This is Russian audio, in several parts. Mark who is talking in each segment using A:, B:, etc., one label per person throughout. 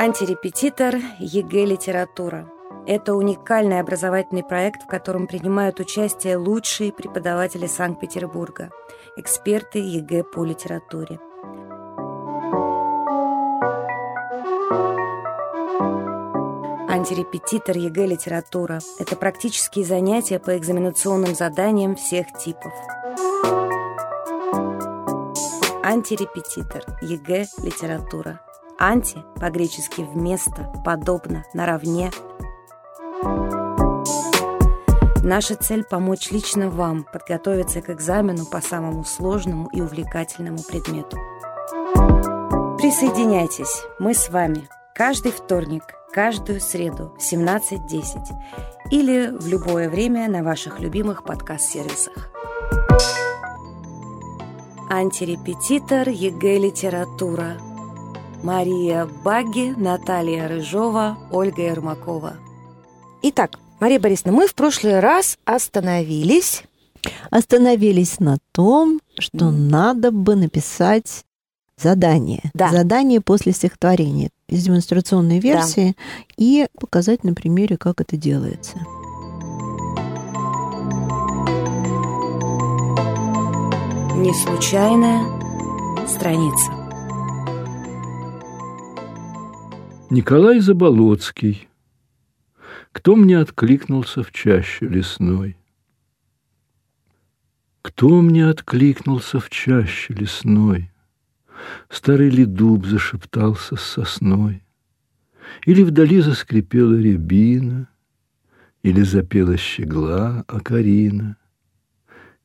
A: Антирепетитор ЕГЭ «Литература». Это уникальный образовательный проект, в котором принимают участие лучшие преподаватели Санкт-Петербурга, эксперты ЕГЭ по литературе. Антирепетитор ЕГЭ «Литература» – это практические занятия по экзаменационным заданиям всех типов. Антирепетитор ЕГЭ «Литература». Анти по-гречески «вместо», «подобно», «наравне». Наша цель – помочь лично вам подготовиться к экзамену по самому сложному и увлекательному предмету. Присоединяйтесь, мы с вами. Каждый вторник – каждую среду в 17.10 или в любое время на ваших любимых подкаст-сервисах. Антирепетитор ЕГЭ «Литература». Мария Багги, Наталья Рыжова, Ольга Ермакова.
B: Итак, Мария Борисовна, мы в прошлый раз остановились...
C: Остановились на том, что мм. надо бы написать задание.
B: Да.
C: Задание после стихотворения из демонстрационной версии да. и показать на примере, как это делается.
A: Не случайная страница.
D: Николай Заболоцкий. Кто мне откликнулся в чаще лесной? Кто мне откликнулся в чаще лесной? Старый ли дуб зашептался с сосной, Или вдали заскрипела рябина, Или запела щегла Акарина,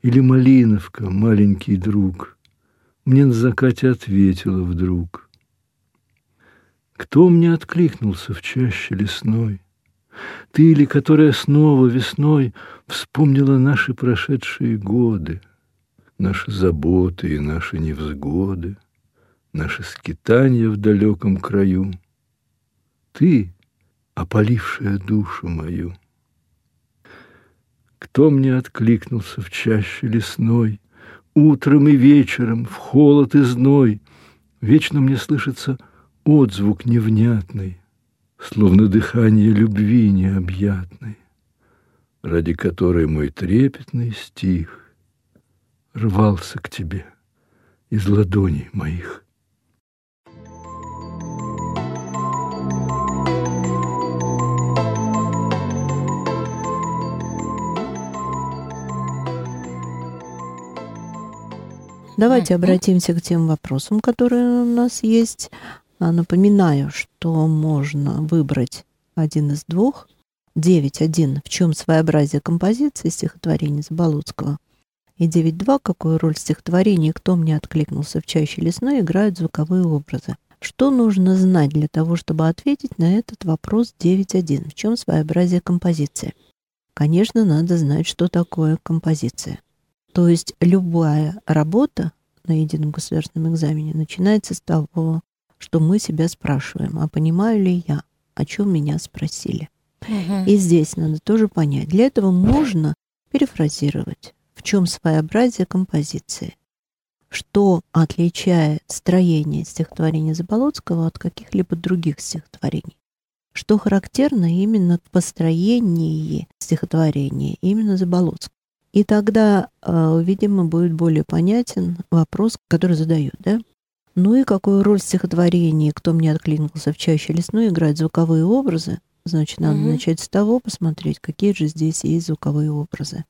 D: Или малиновка, маленький друг, Мне на закате ответила вдруг. Кто мне откликнулся в чаще лесной? Ты ли, которая снова весной Вспомнила наши прошедшие годы, Наши заботы и наши невзгоды — наши скитания в далеком краю. Ты, опалившая душу мою. Кто мне откликнулся в чаще лесной, Утром и вечером, в холод и зной, Вечно мне слышится отзвук невнятный, Словно дыхание любви необъятной, Ради которой мой трепетный стих Рвался к тебе из ладоней моих.
C: Давайте обратимся к тем вопросам, которые у нас есть. А, напоминаю, что можно выбрать один из двух. 9.1. В чем своеобразие композиции стихотворения Заболоцкого? И 9.2. Какую роль стихотворения и кто мне откликнулся в чаще лесной играют звуковые образы? Что нужно знать для того, чтобы ответить на этот вопрос 9.1? В чем своеобразие композиции? Конечно, надо знать, что такое композиция. То есть любая работа на едином государственном экзамене начинается с того, что мы себя спрашиваем, а понимаю ли я, о чем меня спросили. Угу. И здесь надо тоже понять. Для этого можно перефразировать, в чем своеобразие композиции, что отличает строение стихотворения Заболоцкого от каких-либо других стихотворений, что характерно именно в построении стихотворения именно Заболоцкого. И тогда, э, видимо, будет более понятен вопрос, который задают, да? Ну и какую роль в стихотворении «Кто мне откликнулся в чаще лесной» играют звуковые образы? Значит, надо угу. начать с того, посмотреть, какие же здесь есть звуковые образы.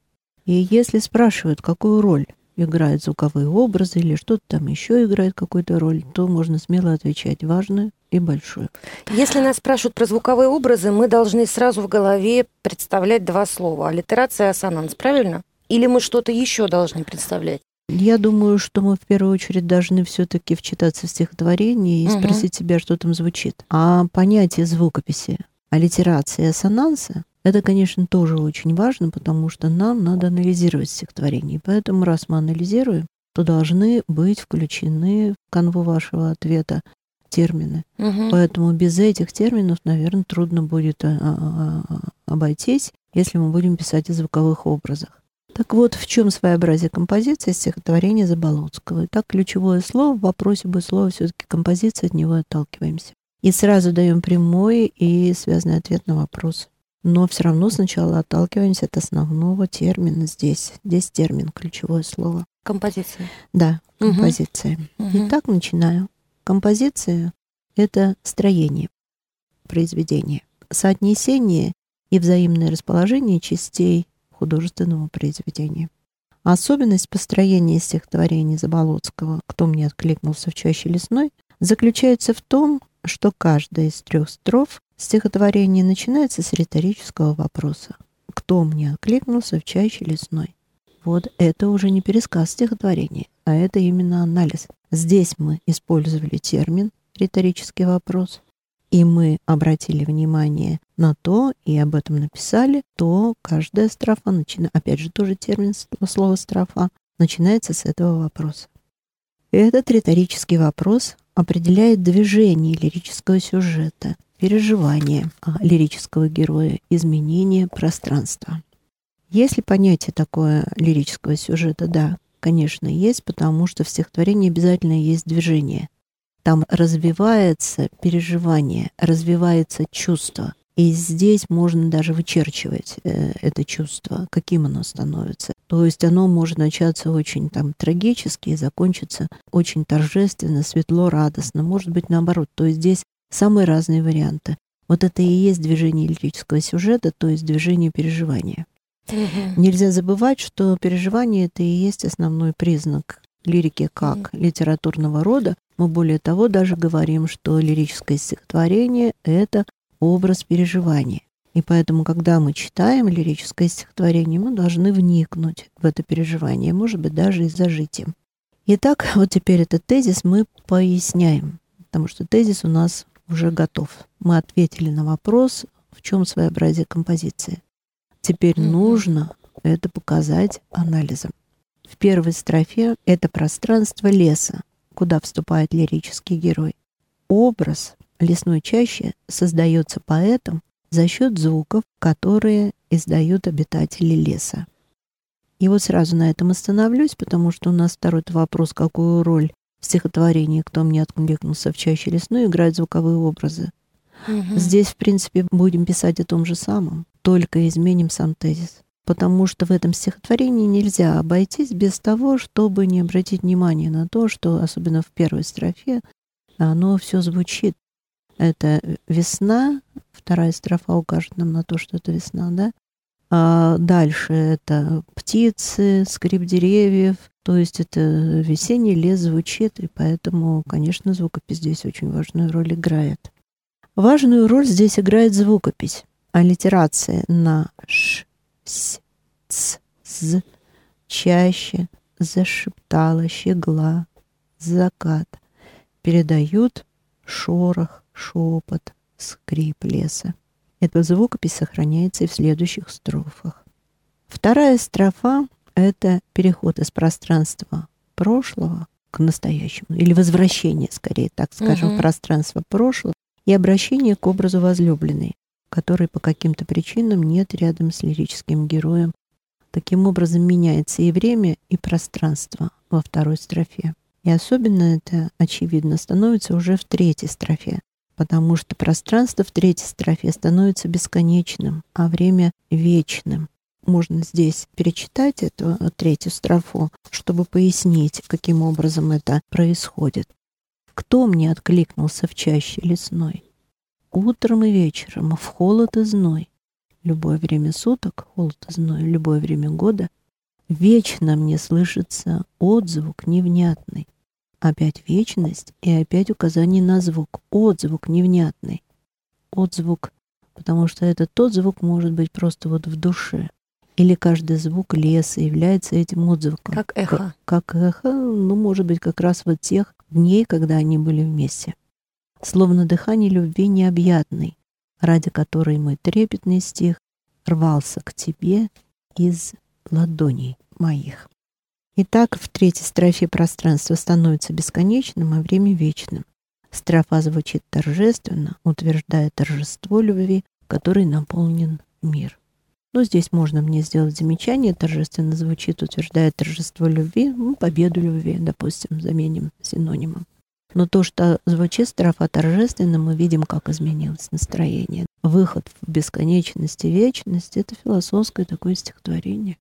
C: И если спрашивают, какую роль играют звуковые образы или что-то там еще играет какую-то роль, то можно смело отвечать важную и большую.
B: Если нас спрашивают про звуковые образы, мы должны сразу в голове представлять два слова. Аллитерация и ассонанс, правильно? Или мы что-то еще должны представлять?
C: Я думаю, что мы в первую очередь должны все-таки вчитаться в стихотворение и угу. спросить себя, что там звучит. А понятие звукописи, аллитерации и ассонанса это, конечно, тоже очень важно, потому что нам надо анализировать стихотворение. Поэтому, раз мы анализируем, то должны быть включены в канву вашего ответа термины. Угу. Поэтому без этих терминов, наверное, трудно будет а, а, а, обойтись, если мы будем писать о звуковых образах. Так вот, в чем своеобразие композиции стихотворения Заболоцкого? так ключевое слово в вопросе будет слово все-таки композиция, от него отталкиваемся. И сразу даем прямой и связанный ответ на вопрос. Но все равно сначала отталкиваемся от основного термина здесь. Здесь термин, ключевое слово.
B: Композиция.
C: Да, композиция.
B: Угу.
C: Итак, начинаю. Композиция — это строение произведения, соотнесение и взаимное расположение частей художественного произведения. Особенность построения стихотворения Заболоцкого «Кто мне откликнулся в чаще лесной» заключается в том, что каждая из трех строф стихотворения начинается с риторического вопроса «Кто мне откликнулся в чаще лесной?» Вот это уже не пересказ стихотворения, а это именно анализ. Здесь мы использовали термин «риторический вопрос», и мы обратили внимание на то, и об этом написали, то каждая строфа, начина... опять же тоже термин слова строфа, начинается с этого вопроса. Этот риторический вопрос определяет движение лирического сюжета, переживание лирического героя, изменение пространства. Если понятие такое лирического сюжета, да, конечно, есть, потому что в стихотворении обязательно есть движение. Там развивается переживание, развивается чувство. И здесь можно даже вычерчивать э, это чувство, каким оно становится. То есть оно может начаться очень там трагически и закончиться очень торжественно, светло, радостно. Может быть наоборот. То есть здесь самые разные варианты. Вот это и есть движение лирического сюжета, то есть движение переживания. Угу. Нельзя забывать, что переживание это и есть основной признак лирики как литературного рода. Мы более того даже говорим, что лирическое стихотворение это образ переживания. И поэтому, когда мы читаем лирическое стихотворение, мы должны вникнуть в это переживание, может быть, даже и зажить им. Итак, вот теперь этот тезис мы поясняем, потому что тезис у нас уже готов. Мы ответили на вопрос, в чем своеобразие композиции. Теперь нужно это показать анализом. В первой строфе это пространство леса, куда вступает лирический герой. Образ лесной чащи создается поэтом за счет звуков, которые издают обитатели леса. И вот сразу на этом остановлюсь, потому что у нас второй вопрос, какую роль в стихотворении «Кто мне откликнулся в чаще лесной» играют звуковые образы. Угу. Здесь, в принципе, будем писать о том же самом, только изменим сам тезис. Потому что в этом стихотворении нельзя обойтись без того, чтобы не обратить внимание на то, что, особенно в первой строфе, оно все звучит. Это весна, вторая строфа укажет нам на то, что это весна, да? А дальше это птицы, скрип деревьев, то есть это весенний лес звучит, и поэтому, конечно, звукопись здесь очень важную роль играет. Важную роль здесь играет звукопись, аллитерация на ш, с, ц, з, чаще, зашептала, щегла, закат, передают шорох, шепот, скрип леса. Эта звукопись сохраняется и в следующих строфах. Вторая строфа — это переход из пространства прошлого к настоящему, или возвращение, скорее, так скажем, угу. пространства прошлого и обращение к образу возлюбленной, который по каким-то причинам нет рядом с лирическим героем. Таким образом меняется и время, и пространство во второй строфе. И особенно это, очевидно, становится уже в третьей строфе, потому что пространство в третьей строфе становится бесконечным, а время — вечным. Можно здесь перечитать эту третью строфу, чтобы пояснить, каким образом это происходит. Кто мне откликнулся в чаще лесной? Утром и вечером, в холод и зной. Любое время суток, холод и зной, любое время года, Вечно мне слышится отзвук невнятный. Опять вечность и опять указание на звук. Отзвук невнятный. Отзвук, потому что этот тот звук может быть просто вот в душе. Или каждый звук леса является этим отзвуком.
B: Как эхо.
C: Как, как эхо, ну, может быть, как раз вот тех дней, когда они были вместе. Словно дыхание любви необъятной, ради которой мой трепетный стих рвался к тебе из ладоней моих. Итак, в третьей строфе пространство становится бесконечным, а время вечным. Строфа звучит торжественно, утверждая торжество любви, которой наполнен мир. Но здесь можно мне сделать замечание, торжественно звучит, утверждает торжество любви, ну, победу любви, допустим, заменим синонимом. Но то, что звучит строфа торжественно, мы видим, как изменилось настроение. Выход в бесконечность и вечность — это философское такое стихотворение.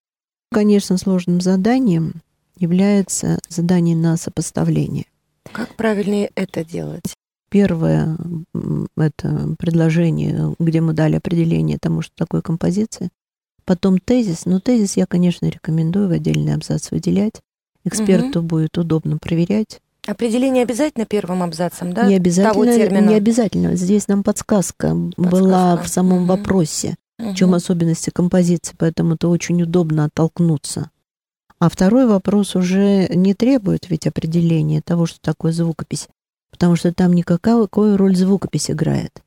C: Конечно, сложным заданием является задание на сопоставление.
B: Как правильнее это делать?
C: Первое — это предложение, где мы дали определение тому, что такое композиция. Потом тезис. Но тезис я, конечно, рекомендую в отдельный абзац выделять. Эксперту угу. будет удобно проверять.
B: Определение обязательно первым абзацем, да?
C: Не обязательно. Того термина? Не обязательно. Здесь нам подсказка, подсказка. была в самом угу. вопросе, угу. в чем особенности композиции, поэтому это очень удобно оттолкнуться. А второй вопрос уже не требует ведь определения того, что такое звукопись потому что там никакая какую роль звукопись играет.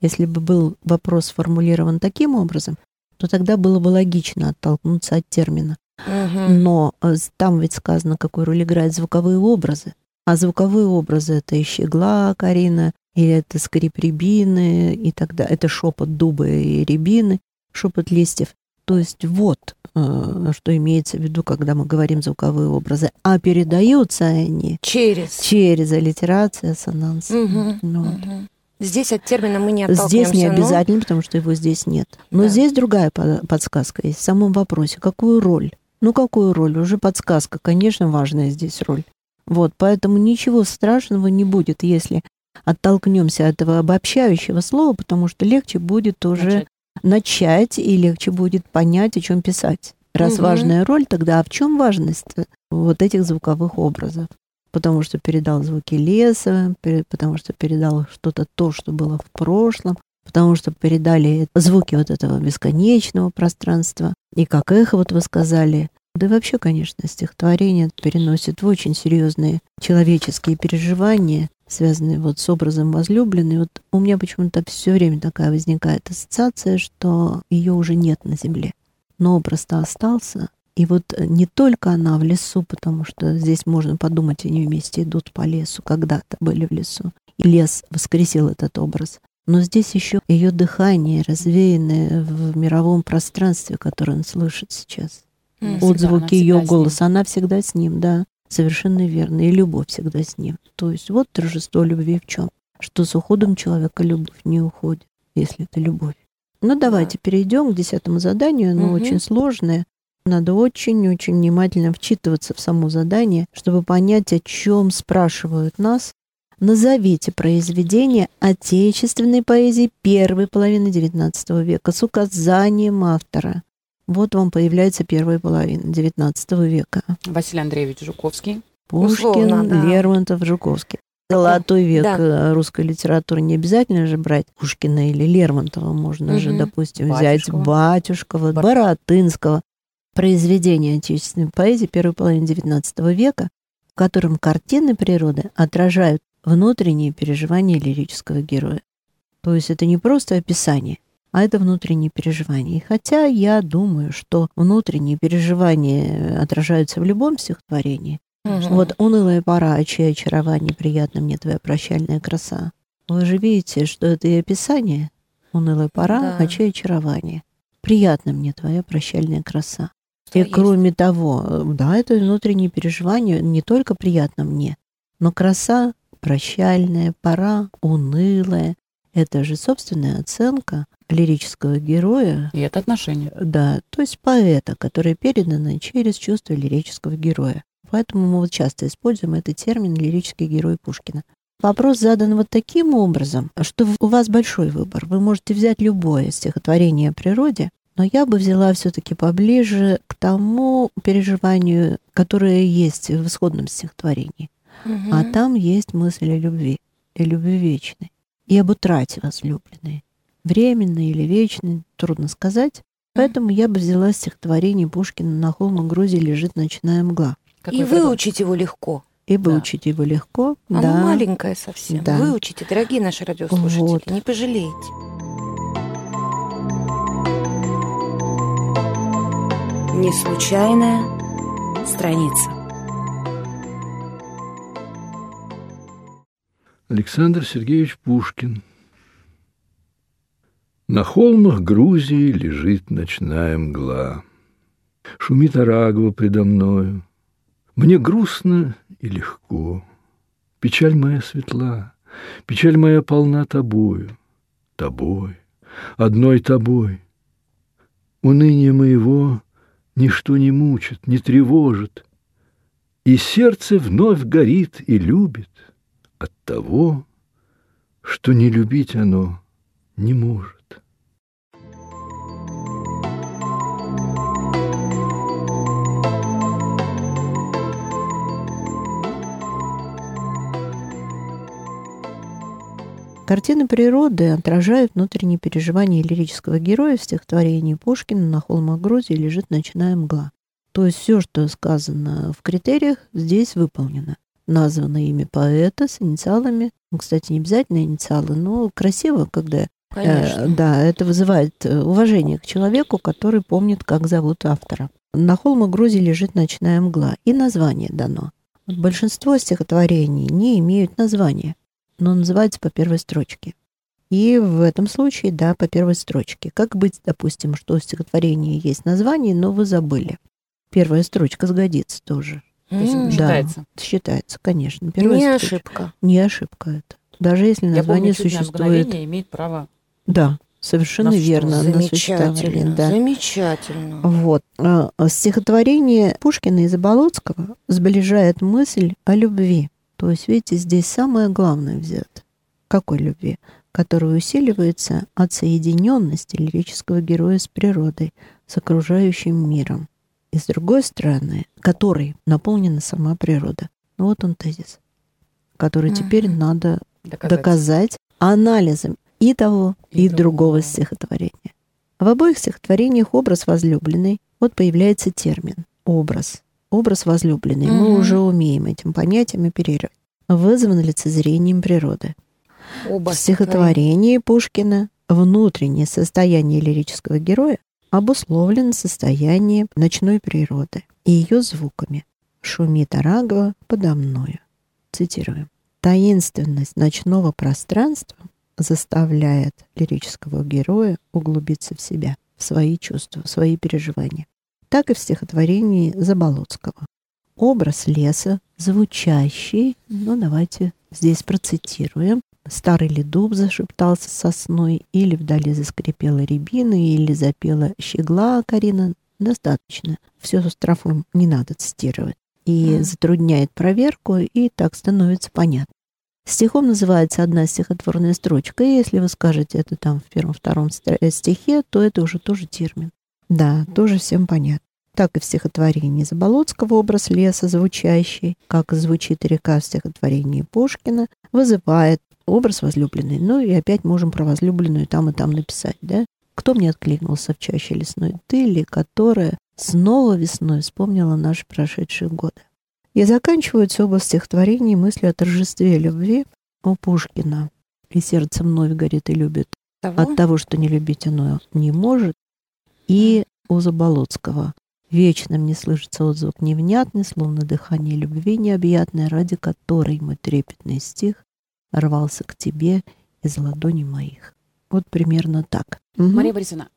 C: Если бы был вопрос сформулирован таким образом, то тогда было бы логично оттолкнуться от термина. Угу. Но э, там ведь сказано, какую роль играют звуковые образы. А звуковые образы — это и щегла, Карина, или это скрип рябины, и тогда это шепот дуба и рябины, шепот листьев. То есть вот э, что имеется в виду, когда мы говорим звуковые образы. А передаются они
B: через,
C: через аллитерацию, ассонанс.
B: Угу, ну, угу. Здесь от термина мы не отталкиваемся.
C: Здесь не обязательно, но... потому что его здесь нет. Но да. здесь другая подсказка есть в самом вопросе. Какую роль? Ну, какую роль? Уже подсказка. Конечно, важная здесь роль. Вот, поэтому ничего страшного не будет, если оттолкнемся от этого обобщающего слова, потому что легче будет уже Начать начать и легче будет понять, о чем писать. Раз угу. важная роль, тогда а в чем важность вот этих звуковых образов? Потому что передал звуки леса, потому что передал что-то то, что было в прошлом, потому что передали звуки вот этого бесконечного пространства. И как эхо, вот вы сказали, да вообще, конечно, стихотворение переносит в очень серьезные человеческие переживания, связанные вот с образом возлюбленной. Вот у меня почему-то все время такая возникает ассоциация, что ее уже нет на земле. Но образ-то остался. И вот не только она в лесу, потому что здесь можно подумать, они вместе идут по лесу, когда-то были в лесу. И лес воскресил этот образ. Но здесь еще ее дыхание, развеянное в мировом пространстве, которое он слышит сейчас отзвуки ее голоса. Она всегда с ним, да, совершенно верно. И любовь всегда с ним. То есть вот торжество любви в чем? Что с уходом человека любовь не уходит, если это любовь. Ну, давайте да. перейдем к десятому заданию. Оно угу. очень сложное. Надо очень-очень внимательно вчитываться в само задание, чтобы понять, о чем спрашивают нас. Назовите произведение отечественной поэзии первой половины XIX века с указанием автора. Вот вам появляется первая половина XIX века.
E: Василий Андреевич Жуковский.
C: Пушкин, Условно, да. Лермонтов, Жуковский. Золотой век да. Э, русской литературы не обязательно же брать Пушкина или Лермонтова. Можно угу. же, допустим, Батюшкова. взять Батюшкова, Бар... Боротынского. Произведение отечественной поэзии первой половины XIX века, в котором картины природы отражают внутренние переживания лирического героя. То есть это не просто описание, а это внутренние переживания. И хотя я думаю, что внутренние переживания отражаются в любом стихотворении, угу. вот «Унылая пора, чье очарование, приятно мне твоя прощальная краса». Вы же видите, что это и описание «Унылая пора, да. а чье очарование, приятно мне твоя прощальная краса». Что и есть. кроме того, да, это внутренние переживания не только приятно мне, но краса прощальная, пора унылая. Это же собственная оценка лирического героя.
E: И это отношение.
C: Да, то есть поэта, которое передано через чувство лирического героя. Поэтому мы вот часто используем этот термин «лирический герой Пушкина». Вопрос задан вот таким образом, что у вас большой выбор. Вы можете взять любое стихотворение о природе, но я бы взяла все-таки поближе к тому переживанию, которое есть в исходном стихотворении. Угу. А там есть мысль о любви, о любви вечной и об утрате возлюбленной временный или вечный, трудно сказать. Поэтому я бы взяла стихотворение Пушкина «На холм Грузии лежит ночная мгла».
B: Какой и выучить его легко.
C: И выучить да. его легко.
B: Оно да. маленькое совсем. Да. Выучите, дорогие наши радиослушатели, вот. не пожалеете. Не случайная страница.
D: Александр Сергеевич Пушкин – На холмах Грузии лежит ночная мгла. Шумит Арагва предо мною. Мне грустно и легко. Печаль моя светла, печаль моя полна тобою, тобой, одной тобой. Уныние моего ничто не мучит, не тревожит, и сердце вновь горит и любит от того, что не любить оно не может.
C: Картины природы отражают внутренние переживания лирического героя в стихотворении Пушкина «На холмах Грузии лежит ночная мгла». То есть все, что сказано в критериях, здесь выполнено. Названо имя поэта с инициалами. Ну, кстати, не обязательно инициалы, но красиво, когда Э, да, это вызывает э, уважение к человеку, который помнит, как зовут автора. На холмах Грузии лежит ночная мгла, и название дано. Большинство стихотворений не имеют названия, но называются по первой строчке. И в этом случае, да, по первой строчке. Как быть, допустим, что у стихотворения есть название, но вы забыли. Первая строчка сгодится тоже.
E: То есть
C: Да,
E: считается.
C: считается, конечно. Первая
B: Не
C: строчка.
B: ошибка.
C: Не ошибка это. Даже если
E: Я
C: название
E: помню,
C: существует.
E: мгновение имеет право.
C: Да, совершенно
E: На
C: верно. на
B: Замечательно,
C: да.
B: замечательно.
C: Вот. А, а Стихотворение Пушкина и Заболоцкого сближает мысль о любви. То есть, видите, здесь самое главное взято. Какой любви? Которая усиливается от соединенности лирического героя с природой, с окружающим миром. И с другой стороны, которой наполнена сама природа. Ну, вот он тезис, который теперь
B: Мгм.
C: надо
E: Доказать.
C: доказать анализом и того, и,
E: И
C: другого
E: другого.
C: стихотворения. В обоих стихотворениях образ возлюбленный, вот появляется термин «образ». Образ возлюбленный. Мы
B: Мгм.
C: уже умеем этим понятием оперировать. Вызван лицезрением природы.
B: Оба
C: В стихотворении Пушкина внутреннее состояние лирического героя обусловлено состоянием ночной природы и ее звуками. «Шумит Арагова подо мною». Цитируем. Таинственность ночного пространства заставляет лирического героя углубиться в себя, в свои чувства, в свои переживания. Так и в стихотворении Заболоцкого. Образ леса, звучащий, ну давайте здесь процитируем. Старый ли дуб зашептался сосной, или вдали заскрипела рябина, или запела щегла Карина. Достаточно. Все с строфом не надо цитировать. И затрудняет проверку, и так становится понятно. Стихом называется одна стихотворная строчка, и если вы скажете это там в первом-втором э, стихе, то это уже тоже термин. Да, тоже всем понятно. Так и в стихотворении Заболоцкого образ леса звучащий, как звучит река в стихотворении Пушкина, вызывает образ возлюбленной. Ну и опять можем про возлюбленную там и там написать, да? Кто мне откликнулся в чаще лесной? Ты ли, которая снова весной вспомнила наши прошедшие годы? И заканчиваются оба стихотворения мыслью о торжестве любви у Пушкина. И сердце вновь горит и любит
B: Того?
C: от того, что не любить оно не может. И у Заболоцкого. Вечно мне слышится отзвук невнятный, словно дыхание любви необъятное, ради которой мой трепетный стих рвался к тебе из ладоней моих. Вот примерно так. Мгм.
E: Мария Борисовна,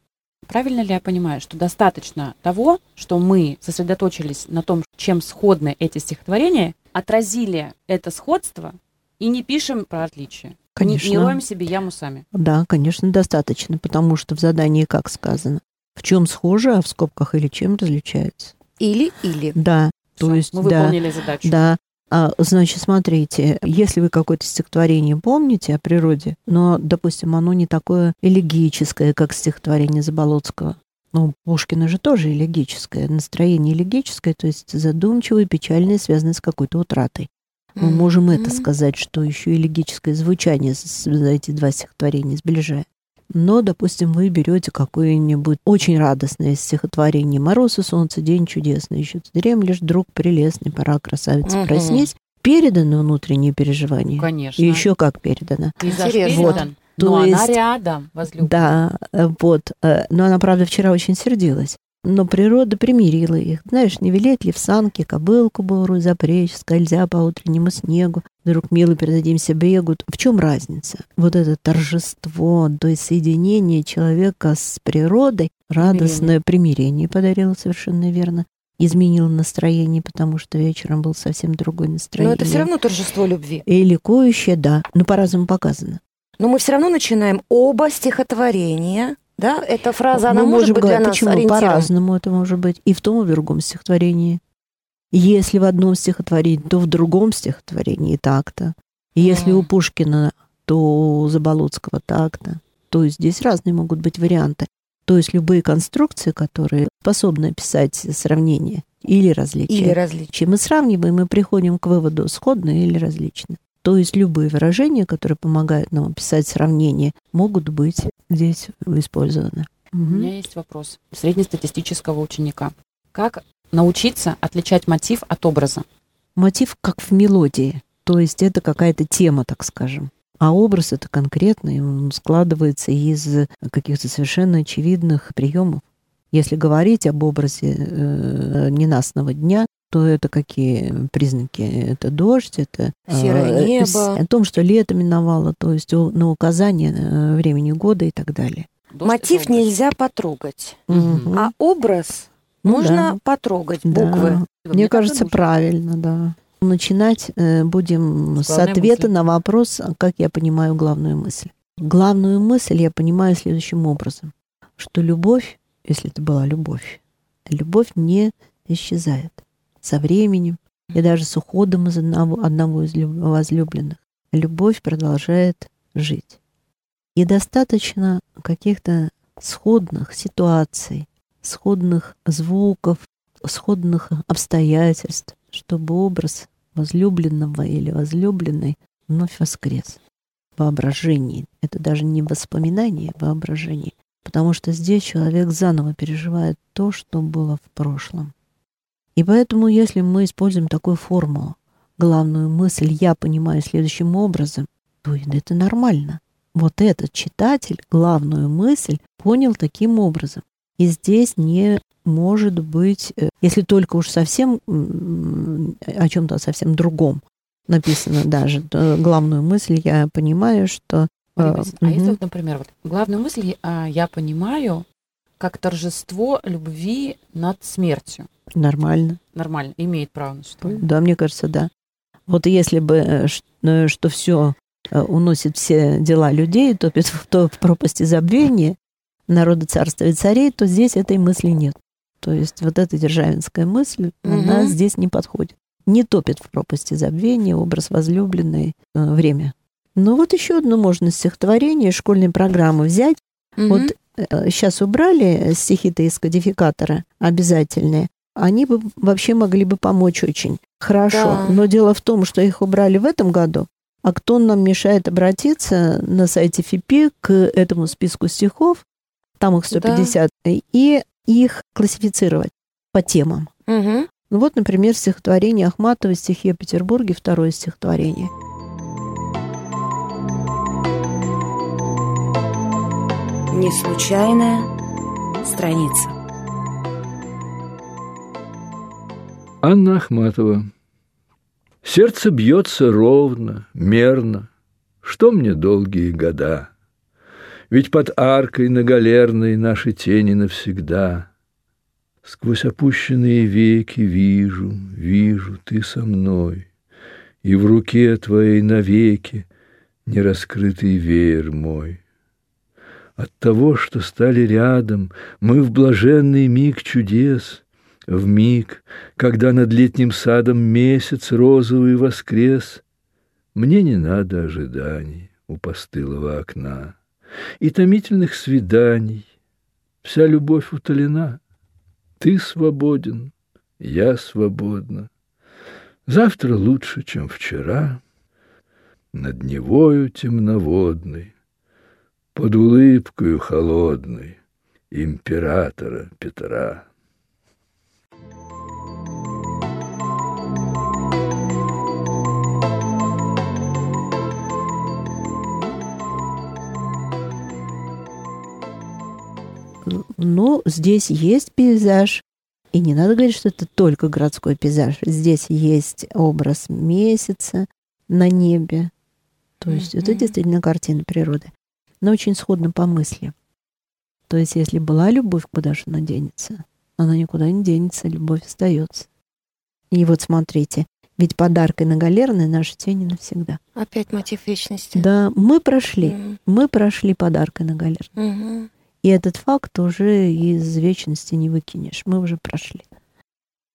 E: правильно ли я понимаю, что достаточно того, что мы сосредоточились на том, чем сходны эти стихотворения, отразили это сходство и не пишем про отличия? Не-
C: Конечно.
E: Не, роем себе яму сами.
C: Да, конечно, достаточно, потому что в задании как сказано? В чем схоже, а в скобках или чем различается?
B: Или-или.
C: Да, то
E: Всё,
C: есть,
E: мы
C: да,
E: выполнили задачу.
C: Да. А, значит, смотрите, если вы какое-то стихотворение помните о природе, но, допустим, оно не такое элегическое, как стихотворение Заболоцкого. Ну, Пушкина же тоже элегическое, настроение элегическое, то есть задумчивое, печальное, связанное с какой-то утратой. Мы можем это
B: Мгм.
C: сказать, что еще элегическое звучание с- с- эти два стихотворения сближает. Но, допустим, вы берете какое-нибудь очень радостное стихотворение «Мороз и солнце, день чудесный, еще ты дремлешь, друг прелестный, пора, красавица,
B: Мгм.
C: проснись». Передано внутреннее переживание.
E: Конечно.
C: И еще как передано.
B: Интересно.
E: передан,
C: То
E: но она
C: есть-
E: рядом, возлюбленная.
C: Да, э, вот. э, Но она, правда, вчера очень сердилась. Но природа примирила их. Знаешь, не велеть ли в санке кобылку буру запречь, скользя по утреннему снегу, вдруг мило передадимся бегу. В чем разница? Вот это торжество, то есть соединение человека с природой, радостное примирение подарило совершенно верно изменило настроение, потому что вечером был совсем другое настроение.
B: Но это все равно торжество любви.
C: И ликующее, да, но по-разному показано.
B: Но мы все равно начинаем оба стихотворения да, эта фраза, она
C: Мы
B: может быть для
C: говорить,
B: нас
C: почему
B: ориентиром.
C: по-разному это может быть. И в том, и в другом стихотворении. Если в одном стихотворении, то в другом стихотворении так-то. И если
B: Мгм.
C: у Пушкина, то у Заболоцкого так-то. То есть здесь разные могут быть варианты. То есть любые конструкции, которые способны описать сравнение или различие.
B: Или различия.
C: Чем мы сравниваем, мы приходим к выводу сходно или различно. То есть любые выражения, которые помогают нам описать сравнение, могут быть здесь использованы.
E: У меня есть вопрос среднестатистического ученика. Как научиться отличать мотив от образа?
C: Мотив как в мелодии, то есть это какая-то тема, так скажем. А образ это конкретный, он складывается из каких-то совершенно очевидных приемов. Если говорить об образе э, ненастного дня, то это какие признаки? Это дождь, это
B: Серое
C: э,
B: небо.
C: о том, что лето миновало, то есть на указание э, времени года и так далее.
E: Дождь
B: Мотив нельзя потрогать,
E: Мгм.
B: а образ
C: Ну
B: можно
C: да.
B: потрогать,
C: Да.
B: буквы.
C: Мне
E: так и
C: кажется,
E: нужно.
C: правильно, да. Начинать э, будем
E: С
C: с ответа
E: мысли.
C: на вопрос, а как я понимаю главную мысль. Главную мысль я понимаю следующим образом, что любовь, если это была любовь, любовь не исчезает со временем и даже с уходом из одного, одного из люб- возлюбленных. Любовь продолжает жить. И достаточно каких-то сходных ситуаций, сходных звуков, сходных обстоятельств, чтобы образ возлюбленного или возлюбленной вновь воскрес. Воображение. Это даже не воспоминание, а воображение. Потому что здесь человек заново переживает то, что было в прошлом. И поэтому, если мы используем такую формулу, главную мысль я понимаю следующим образом, то это нормально. Вот этот читатель главную мысль понял таким образом. И здесь не может быть, э, если только уж совсем о чем-то совсем другом написано даже, главную мысль я понимаю, что э,
E: Борисовна, А если
C: мгм.
E: вот, например, вот главную мысль а, я понимаю как торжество любви над смертью.
C: нормально.
E: Нормально, имеет право на существование.
C: Да, мне кажется, да. Вот если бы, э, э, что все уносит все дела людей, топит в, то в пропасти забвения, народы царства и царей, то здесь этой мысли нет. То есть вот эта державинская мысль, она
B: Мгм.
C: здесь не подходит. Не топит в пропасти забвения, образ возлюбленной, э, время. Ну вот еще одно можно стихотворение из школьной программы взять.
B: Мгм.
C: Вот сейчас убрали стихи-то из кодификатора обязательные. Они бы вообще могли бы помочь очень хорошо.
B: Да.
C: Но дело в том, что их убрали в этом году, а кто нам мешает обратиться на сайте ФИПИ к этому списку стихов, там их 150, и их классифицировать по темам.
B: Мгм.
C: Ну вот, например, стихотворение Ахматовой «Стихи о Петербурге», второе стихотворение.
A: Не случайная страница.
D: Анна Ахматова. Сердце бьется ровно, мерно. Что мне долгие года? Ведь под аркой на галерной наши тени навсегда. Сквозь опущенные веки вижу, вижу, ты со мной, И в руке твоей навеки нераскрытый веер мой. От того, что стали рядом, мы в блаженный миг чудес, в миг, когда над летним садом месяц розовый воскрес, мне не надо ожиданий у постылого окна и томительных свиданий. Вся любовь утолена. Ты свободен, я свободна. Завтра лучше, чем вчера, над Невою темноводной, под улыбкою холодной императора Петра.
C: Ну здесь есть пейзаж, и не надо говорить, что это только городской пейзаж. Здесь есть образ месяца на небе. То есть это
B: Мгм.
C: действительно картина природы. Но очень сходно по мысли. То есть если была любовь, куда же она денется? Она никуда не денется, любовь остается. И вот смотрите, ведь подаркой на галерной наши тени навсегда.
B: Опять мотив вечности.
C: Да, мы прошли.
B: Мгм.
C: Мы прошли подаркой на галерной.
B: Мгм.
C: И этот факт уже из вечности не выкинешь. Мы уже прошли.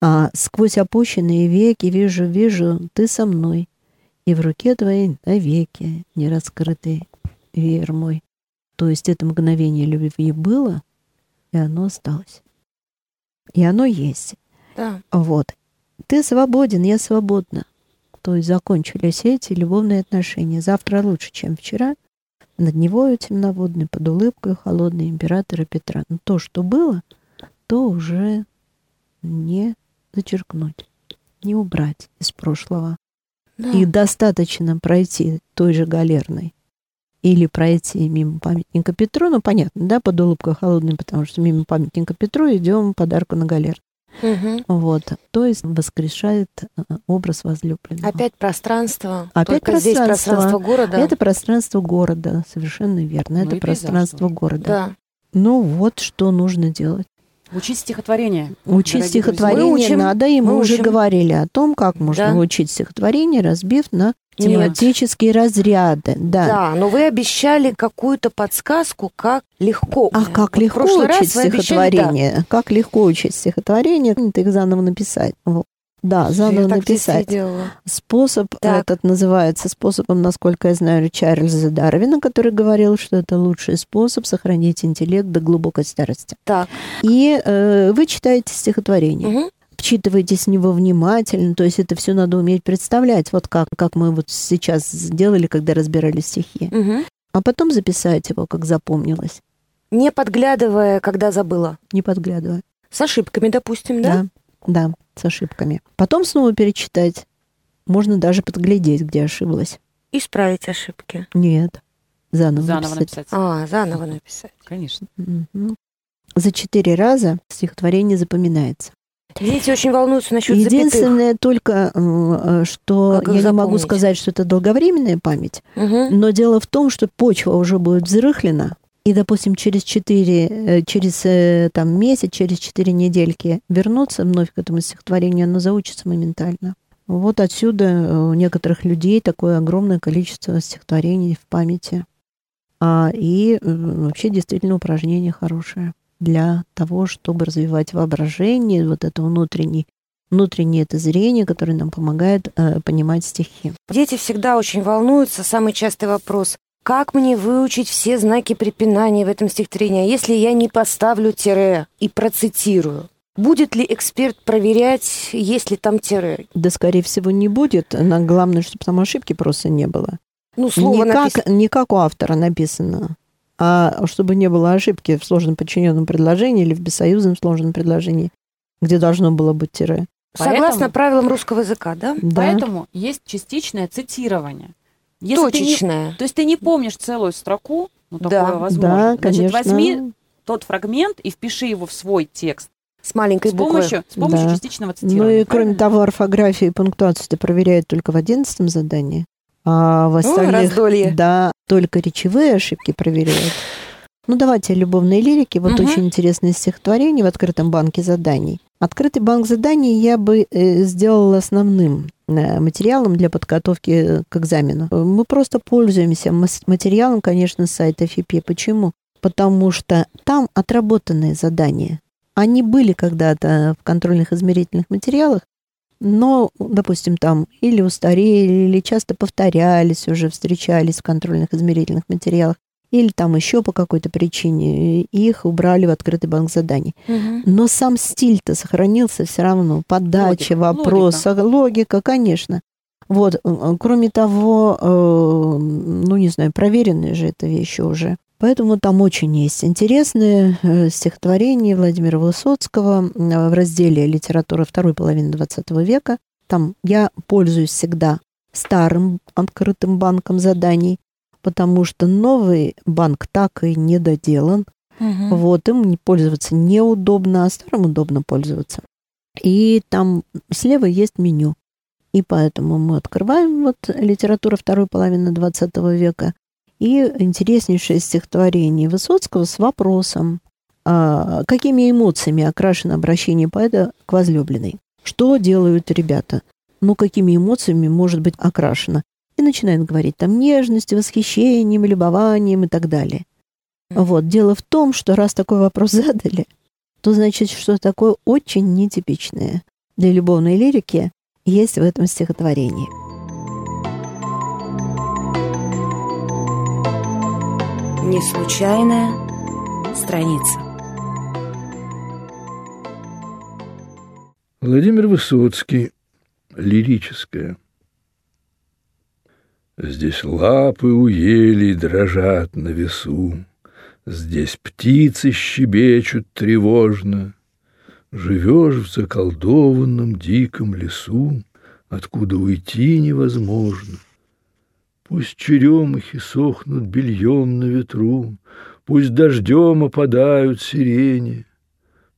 C: А сквозь опущенные веки вижу, вижу, ты со мной. И в руке твоей навеки не раскрытый веер мой. То есть это мгновение любви было, и оно осталось. И оно есть.
B: Да.
C: Вот. Ты свободен, я свободна. То есть закончились эти любовные отношения. Завтра лучше, чем вчера. Над Невою темноводной, под улыбкой холодной императора Петра. Но то, что было, то уже не зачеркнуть, не убрать из прошлого.
B: Да.
C: И достаточно пройти той же галерной или пройти мимо памятника Петру, ну, понятно, да, под улыбкой холодной, потому что мимо памятника Петру идем подарку на галер.
B: Мгм.
C: Вот, то есть воскрешает э, образ возлюбленного.
B: Опять пространство.
C: Опять
B: Только здесь
C: пространство.
B: пространство города.
C: Это пространство города, совершенно верно.
E: Ну
C: это пространство
E: пейзаж
C: города.
B: Да.
C: Ну вот что нужно делать.
E: Учить стихотворение.
C: Учить стихотворение
B: друзья. Учим,
C: надо, и мы,
B: мы
C: уже
B: учим.
C: говорили о том, как можно
B: Да.
C: учить стихотворение, разбив на
B: Нет.
C: тематические разряды. Да.
B: Да, но вы обещали какую-то подсказку, как легко.
C: А как
B: Вот
C: легко учить
B: вы обещали,
C: стихотворение? Как легко учить стихотворение? Это их заново написать. Вот. Да, заново написать. Способ
B: Так.
C: этот называется способом, насколько я знаю, Чарльза Дарвина, который говорил, что это лучший способ сохранить интеллект до глубокой старости.
B: Так.
C: И э, вы читаете стихотворение,
B: Мгм.
C: вчитываетесь в него внимательно, то есть это все надо уметь представлять, вот как, как мы вот сейчас сделали, когда разбирали стихи.
B: Мгм.
C: А потом записать его, как запомнилось,
B: Не подглядывая, когда забыла.
C: не подглядывая.
B: С ошибками, допустим, да?
C: Да, да, с ошибками. Потом снова перечитать. Можно даже подглядеть, где ошиблась.
B: Исправить ошибки.
C: Нет. Заново,
E: Заново
C: написать.
E: написать.
B: А, заново написать.
E: Конечно.
C: За четыре раза стихотворение запоминается.
B: Дети очень волнуются насчет запятых.
C: Единственное только, м, э, что
B: Как
C: я не могу
B: запомнить?
C: сказать, что это долговременная память,
B: Мгм.
C: но дело в том, что почва уже будет взрыхлена, и, допустим, через четыре, э, через э, там, месяц, через четыре недельки вернуться вновь к этому стихотворению, оно заучится моментально. Вот отсюда э, у некоторых людей такое огромное количество стихотворений в памяти. А, и вообще действительно упражнение хорошее для того, чтобы развивать воображение, вот это внутренний, внутреннее это зрение, которое нам помогает э, понимать стихи.
B: Дети всегда очень волнуются. Самый частый вопрос. Как мне выучить все знаки препинания в этом стихотворении, если я не поставлю тире и процитирую? Будет ли эксперт проверять, есть ли там тире?
C: Да, скорее всего, не будет. Но главное, чтобы там ошибки просто не было.
B: Ну, слово
C: не, как,
B: написано.
C: не как у автора написано, а чтобы не было ошибки в сложном подчиненном предложении или в бессоюзном сложном предложении, где должно было быть тире.
B: Согласно
E: Поэтому-
B: правилам русского языка, да?
C: Да.
E: Поэтому есть частичное цитирование. Если ты не- то есть ты не помнишь целую строку, ну,
B: Да.
E: такое возможно.
C: да,
E: Значит, возьми тот фрагмент и впиши его в свой текст
B: С маленькой
E: с
B: буквы.
E: помощью, с помощью
C: Да.
E: частичного
C: Ну
E: цитирования.
C: и кроме
E: правильно?
C: того, орфографию и пунктуацию это проверяют только в одиннадцатом задании, а в
B: Ой,
C: остальных,
B: раздолье.
C: да, только речевые ошибки проверяют. Ну, давайте о любовной лирике. Вот
B: Мгм.
C: очень интересное стихотворение в открытом банке заданий. Открытый банк заданий я бы э, сделала основным э, материалом для подготовки к экзамену. Мы просто пользуемся материалом, конечно, сайта ФИПЕ. Почему? Потому что там отработанные задания. Они были когда-то в контрольных измерительных материалах, но, допустим, там или устарели, или часто повторялись, уже встречались в контрольных измерительных материалах, или там еще по какой-то причине, их убрали в открытый банк заданий.
B: Мгм.
C: Но сам стиль-то сохранился все равно, подача
E: Логика,
C: вопроса, логика. конечно. Вот, э, кроме того, э, ну, не знаю, проверенные же это вещи уже. Поэтому там очень есть интересные э, стихотворения Владимира Высоцкого в разделе «Литература второй половины XX века». Там я пользуюсь всегда старым открытым банком заданий, потому что новый банк так и не доделан.
A: Мгм.
C: Вот, им пользоваться неудобно, а старым удобно пользоваться. И там слева есть меню. И поэтому мы открываем вот литературу второй половины 20 века и интереснейшее стихотворение Высоцкого с вопросом, а, какими эмоциями окрашено обращение поэта к возлюбленной. Что делают ребята? Ну, какими эмоциями может быть окрашено? Начинает говорить там нежностью, восхищением, любованием и так далее. Вот. Дело в том, что раз такой вопрос задали, то значит, что такое очень нетипичное для любовной лирики есть в этом стихотворении.
A: Не случайная страница.
D: Владимир Высоцкий. Лирическое. Здесь лапы у елей дрожат на весу, Здесь птицы щебечут тревожно. Живешь в заколдованном диком лесу, Откуда уйти невозможно. Пусть черемухи сохнут бельем на ветру, Пусть дождем опадают сирени.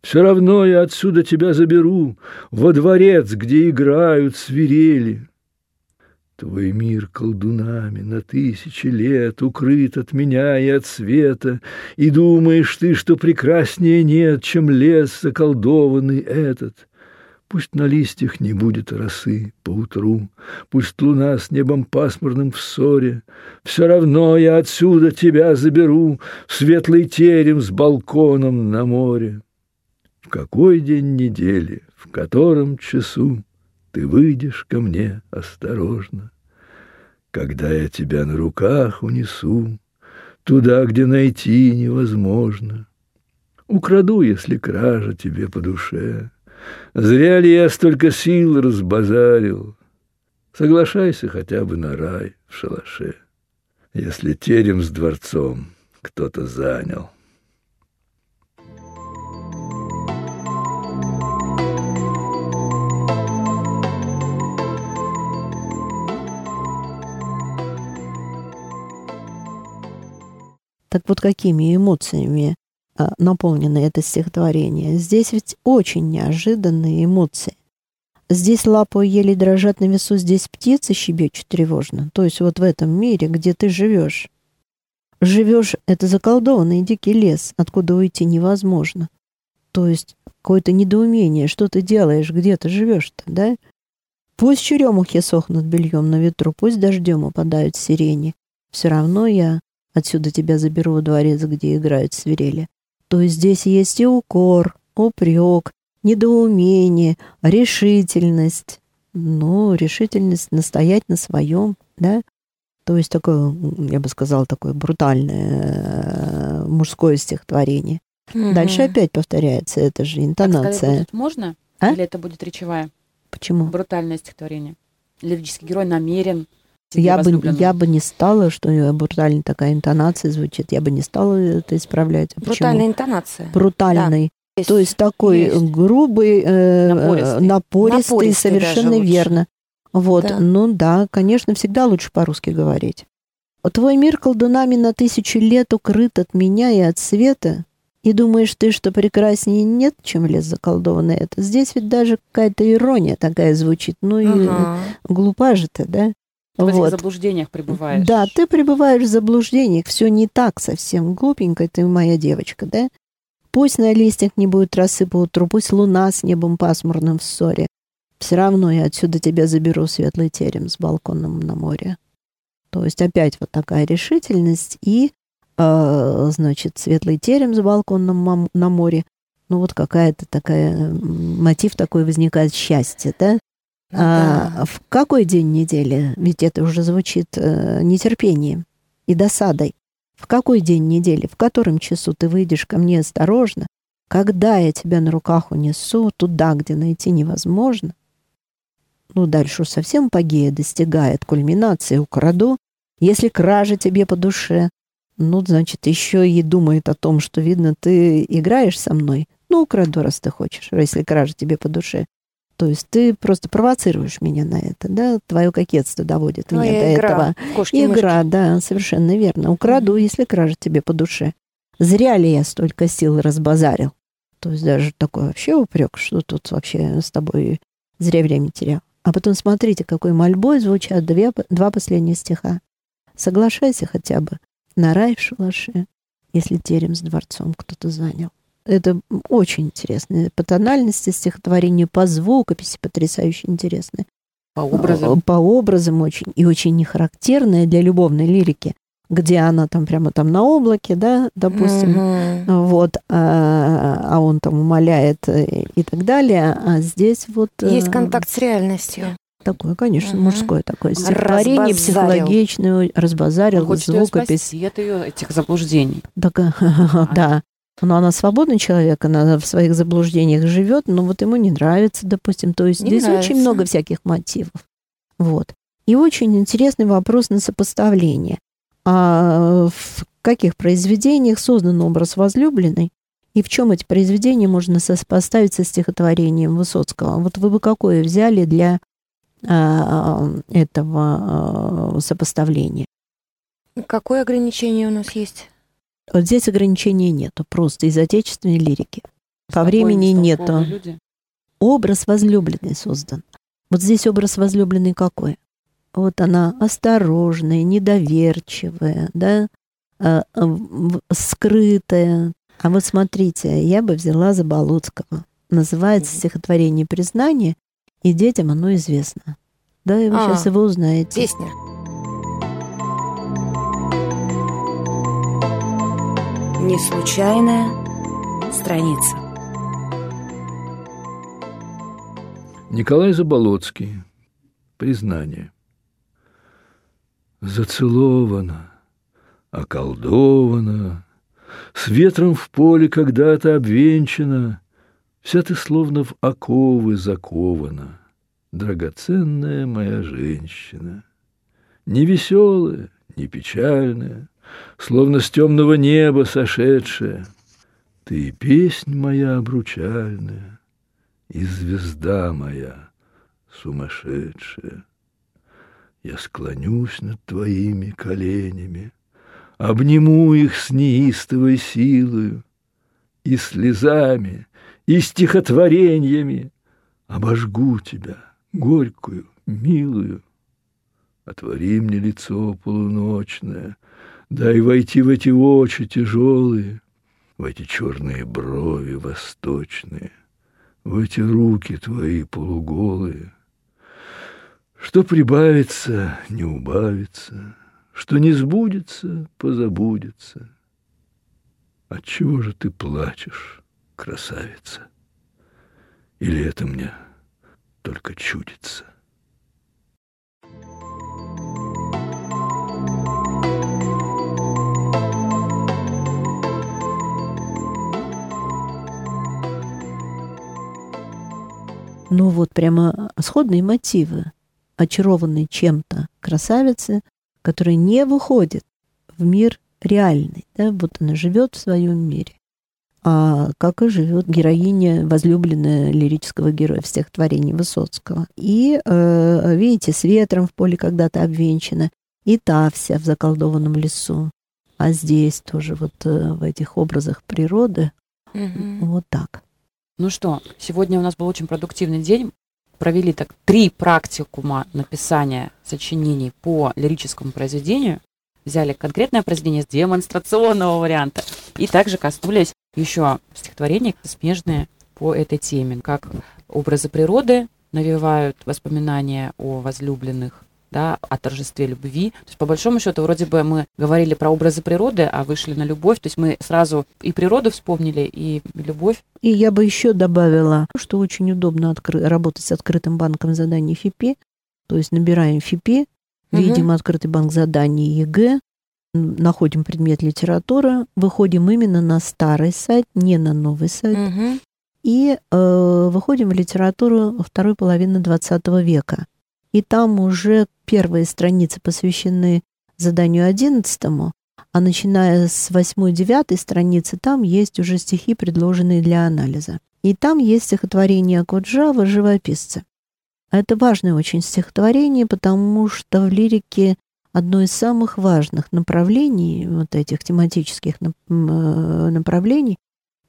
D: Все равно я отсюда тебя заберу Во дворец, где играют свирели. Твой мир колдунами на тысячи лет Укрыт от меня и от света, И думаешь ты, что прекраснее нет, Чем лес заколдованный этот. Пусть на листьях не будет росы поутру, Пусть луна с небом пасмурным в ссоре, Все равно я отсюда тебя заберу В светлый терем с балконом на море. В какой день недели, в котором часу Ты выйдешь ко мне осторожно, Когда я тебя на руках унесу Туда, где найти невозможно. Украду, если кража тебе по душе, Зря ли я столько сил разбазарил? Соглашайся хотя бы на рай в шалаше, Если терем с дворцом кто-то занял.
C: Так вот, какими эмоциями а, наполнено это стихотворение? Здесь ведь очень неожиданные эмоции. Здесь лапы еле дрожат на весу, здесь птицы щебечут тревожно. То есть вот в этом мире, где ты живешь. Живешь — это заколдованный дикий лес, откуда уйти невозможно. То есть какое-то недоумение, что ты делаешь, где ты живешь-то, да? Пусть черемухи сохнут бельем на ветру, пусть дождем упадают сирени. Все равно я отсюда тебя заберу во дворец, где играют свирели. То есть здесь есть и укор, упрек, недоумение, решительность. Ну, решительность настоять на своем, да? То есть такое, я бы сказала, такое брутальное э, мужское стихотворение. Дальше
A: Мгм.
C: опять повторяется эта же
E: Так
C: интонация.
E: будет можно?
C: А?
E: Или это будет речевая?
C: Почему?
E: Брутальное стихотворение. Лирический герой намерен
C: Я бы, я бы не стала, что брутально такая интонация звучит, я бы не стала это исправлять. А Почему?
A: Брутальная интонация.
C: Брутальный. То есть такой
A: есть.
C: грубый, э,
E: Напористый.
C: э, напористый,
A: Напористый
C: совершенно
A: даже лучше.
C: верно. Вот,
A: Да.
C: ну да, конечно, всегда лучше по-русски говорить. Твой мир колдунами на тысячу лет укрыт от меня и от света, и думаешь ты, что прекраснее нет, чем лес заколдованный это. Здесь ведь даже какая-то ирония такая звучит. Ну и
A: Ага.
C: глупа же ты, да?
E: Ты в этих
C: Вот.
E: заблуждениях пребываешь.
C: Да, ты пребываешь в заблуждениях, все не так совсем. Глупенькая ты моя девочка, да? Пусть на листьях не будет росы поутру, пусть луна с небом пасмурным в ссоре. Все равно я отсюда тебя заберу светлый терем с балконом на море. То есть опять вот такая решительность и, э, значит, светлый терем с балконом на море. Ну вот какая-то такая, мотив такой возникает счастье, да?
A: Ну
C: А,
A: да.
C: в какой день недели? Ведь это уже звучит э, нетерпением и досадой. В какой день недели, в котором часу ты выйдешь ко мне осторожно, когда я тебя на руках унесу туда, где найти невозможно? Ну, дальше совсем погея достигает кульминации, украду, если кража тебе по душе. Ну, значит, еще и думает о том, что, видно, ты играешь со мной. Ну, украду, раз ты хочешь, если кража тебе по душе. То есть ты просто провоцируешь меня на это, да? Твое кокетство доводит меня
A: Твоя
C: до
A: игра.
C: этого.
A: Кошки-мышки.
C: Игра, да, совершенно верно. Украду, если кража тебе по душе. зря ли я столько сил разбазарил. То есть даже такой вообще упрек, что тут вообще с тобой зря время терял. А потом смотрите, какой мольбой звучат две, два последних стиха. Соглашайся хотя бы на рай в шалаше, если терем с дворцом кто-то занял. Это очень интересно. По тональности стихотворения, по звукописи потрясающе интересное.
E: По образам.
C: По образам очень. И очень нехарактерное для любовной лирики где она там прямо там на облаке, да, допустим, mm-hmm. вот, а, а он там умоляет э, и так далее, а здесь вот...
A: Э, Есть контакт с реальностью.
C: Такое, конечно, угу. мужское такое стихотворение, психологичное, разбазарил,
E: Он
C: звукопись.
E: Ее от ее этих заблуждений.
C: Так, да. Но она свободный человек, она в своих заблуждениях живет, но вот ему не нравится, допустим. То есть не здесь нравится. очень много всяких мотивов. Вот. И очень интересный вопрос на сопоставление. А в каких произведениях создан образ возлюбленной? И в чем эти произведения можно сопоставить со стихотворением Высоцкого? Вот вы бы какое взяли для а, этого а, сопоставления?
A: Какое ограничение у нас есть?
C: Вот здесь ограничений нету, просто из отечественной лирики. По времени нету. Люди. Образ возлюбленный создан. Вот здесь образ возлюбленный какой? Вот она осторожная, недоверчивая, да, а, скрытая. А вот смотрите, я бы взяла Заболоцкого. Называется стихотворение «Признание», и детям оно известно. Да, и вы а, сейчас его узнаете.
A: Песня. Не случайная страница.
D: Николай Заболоцкий. Признание. Зацелована, околдована, С ветром в поле когда-то обвенчана, Вся ты словно в оковы закована, Драгоценная моя женщина. Не веселая, не печальная, Словно с темного неба сошедшая, Ты песнь моя обручальная, И звезда моя сумасшедшая. Я склонюсь над твоими коленями, Обниму их с неистовой силою, И слезами, и стихотворениями Обожгу тебя, горькую, милую. Отвори мне лицо полуночное, Дай войти в эти очи тяжелые, В эти черные брови восточные, В эти руки твои полуголые. Что прибавится, не убавится, Что не сбудется, позабудется. Отчего же ты плачешь, красавица? Или это мне только чудится?
C: Ну вот прямо сходные мотивы очарованной чем-то красавицы, которая не выходит в мир реальный, да, вот она живет в своем мире. А как и живет героиня, возлюбленная лирического героя в стихотворении Высоцкого. И, э, видите, с ветром в поле когда-то обвенчана, и та вся в заколдованном лесу. А здесь тоже вот э, в этих образах природы угу. вот так.
E: Ну что, сегодня у нас был очень продуктивный день. Провели так три практикума написания сочинений по лирическому произведению, взяли конкретное произведение с демонстрационного варианта и также коснулись еще стихотворений смежные по этой теме, как образы природы навевают воспоминания о возлюбленных, да, о торжестве любви. То есть, по большому счету, вроде бы мы говорили про образы природы, а вышли на любовь. То есть мы сразу и природу вспомнили, и любовь.
C: И я бы еще добавила, что очень удобно откры- работать с открытым банком заданий ФИПИ. То есть набираем ФИПИ, угу. видим открытый банк заданий ЕГЭ, находим предмет литература, выходим именно на старый сайт, не на новый сайт. Угу. И э, выходим в литературу второй половины 20 века и там уже первые страницы посвящены заданию одиннадцатому, а начиная с восьмой-девятой страницы там есть уже стихи, предложенные для анализа. И там есть стихотворение Куджава «Живописцы». Это важное очень стихотворение, потому что в лирике одно из самых важных направлений, вот этих тематических э, направлений,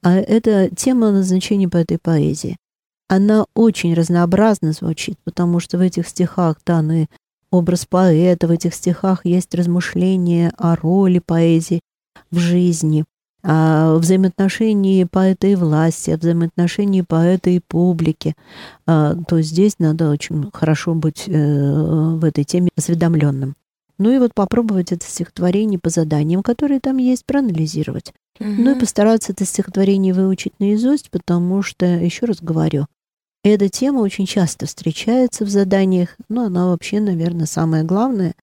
C: а это тема назначения по этой поэзии. Она очень разнообразно звучит, потому что в этих стихах даны образ поэта, в этих стихах есть размышления о роли поэзии в жизни, о взаимоотношении поэта и власти, о взаимоотношении поэта и публики, а, то здесь надо очень хорошо быть э, в этой теме осведомленным. Ну и вот попробовать это стихотворение по заданиям, которые там есть, проанализировать. Угу. Ну и постараться это стихотворение выучить наизусть, потому что, еще раз говорю, эта тема очень часто встречается в заданиях, но она вообще, наверное, самое главное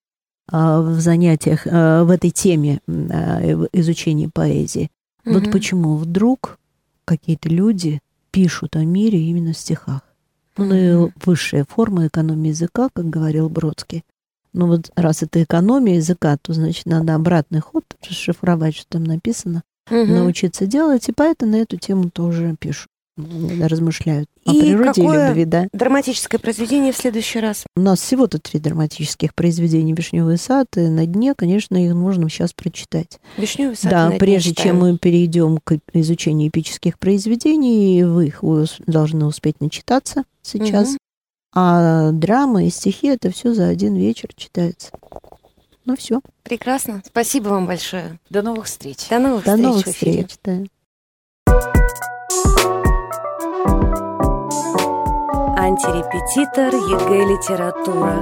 C: а, в занятиях а, в этой теме а, изучения поэзии. Угу. Вот почему вдруг какие-то люди пишут о мире именно в стихах. Ну, ну и высшая форма экономии языка, как говорил Бродский. Ну вот раз это экономия языка, то значит надо обратный ход расшифровать, что там написано, угу. научиться делать, и поэтому на эту тему тоже пишут размышляют и о природе какое и любви, да.
A: драматическое произведение в следующий раз?
C: У нас всего-то три драматических произведения «Вишневый сад», и «На дне», конечно, их нужно сейчас прочитать.
A: «Вишневый сад»
C: Да, прежде читаем. чем мы перейдем к изучению эпических произведений, вы их должны успеть начитаться сейчас. Угу. А драма и стихи это все за один вечер читается. Ну все.
A: Прекрасно. Спасибо вам большое.
E: До новых встреч.
A: До новых
C: До
A: встреч.
C: Новых встреч да.
A: Антирепетитор ЕГЭ «Литература».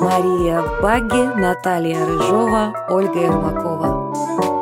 A: Мария Баги, Наталья Рыжова, Ольга Ермакова.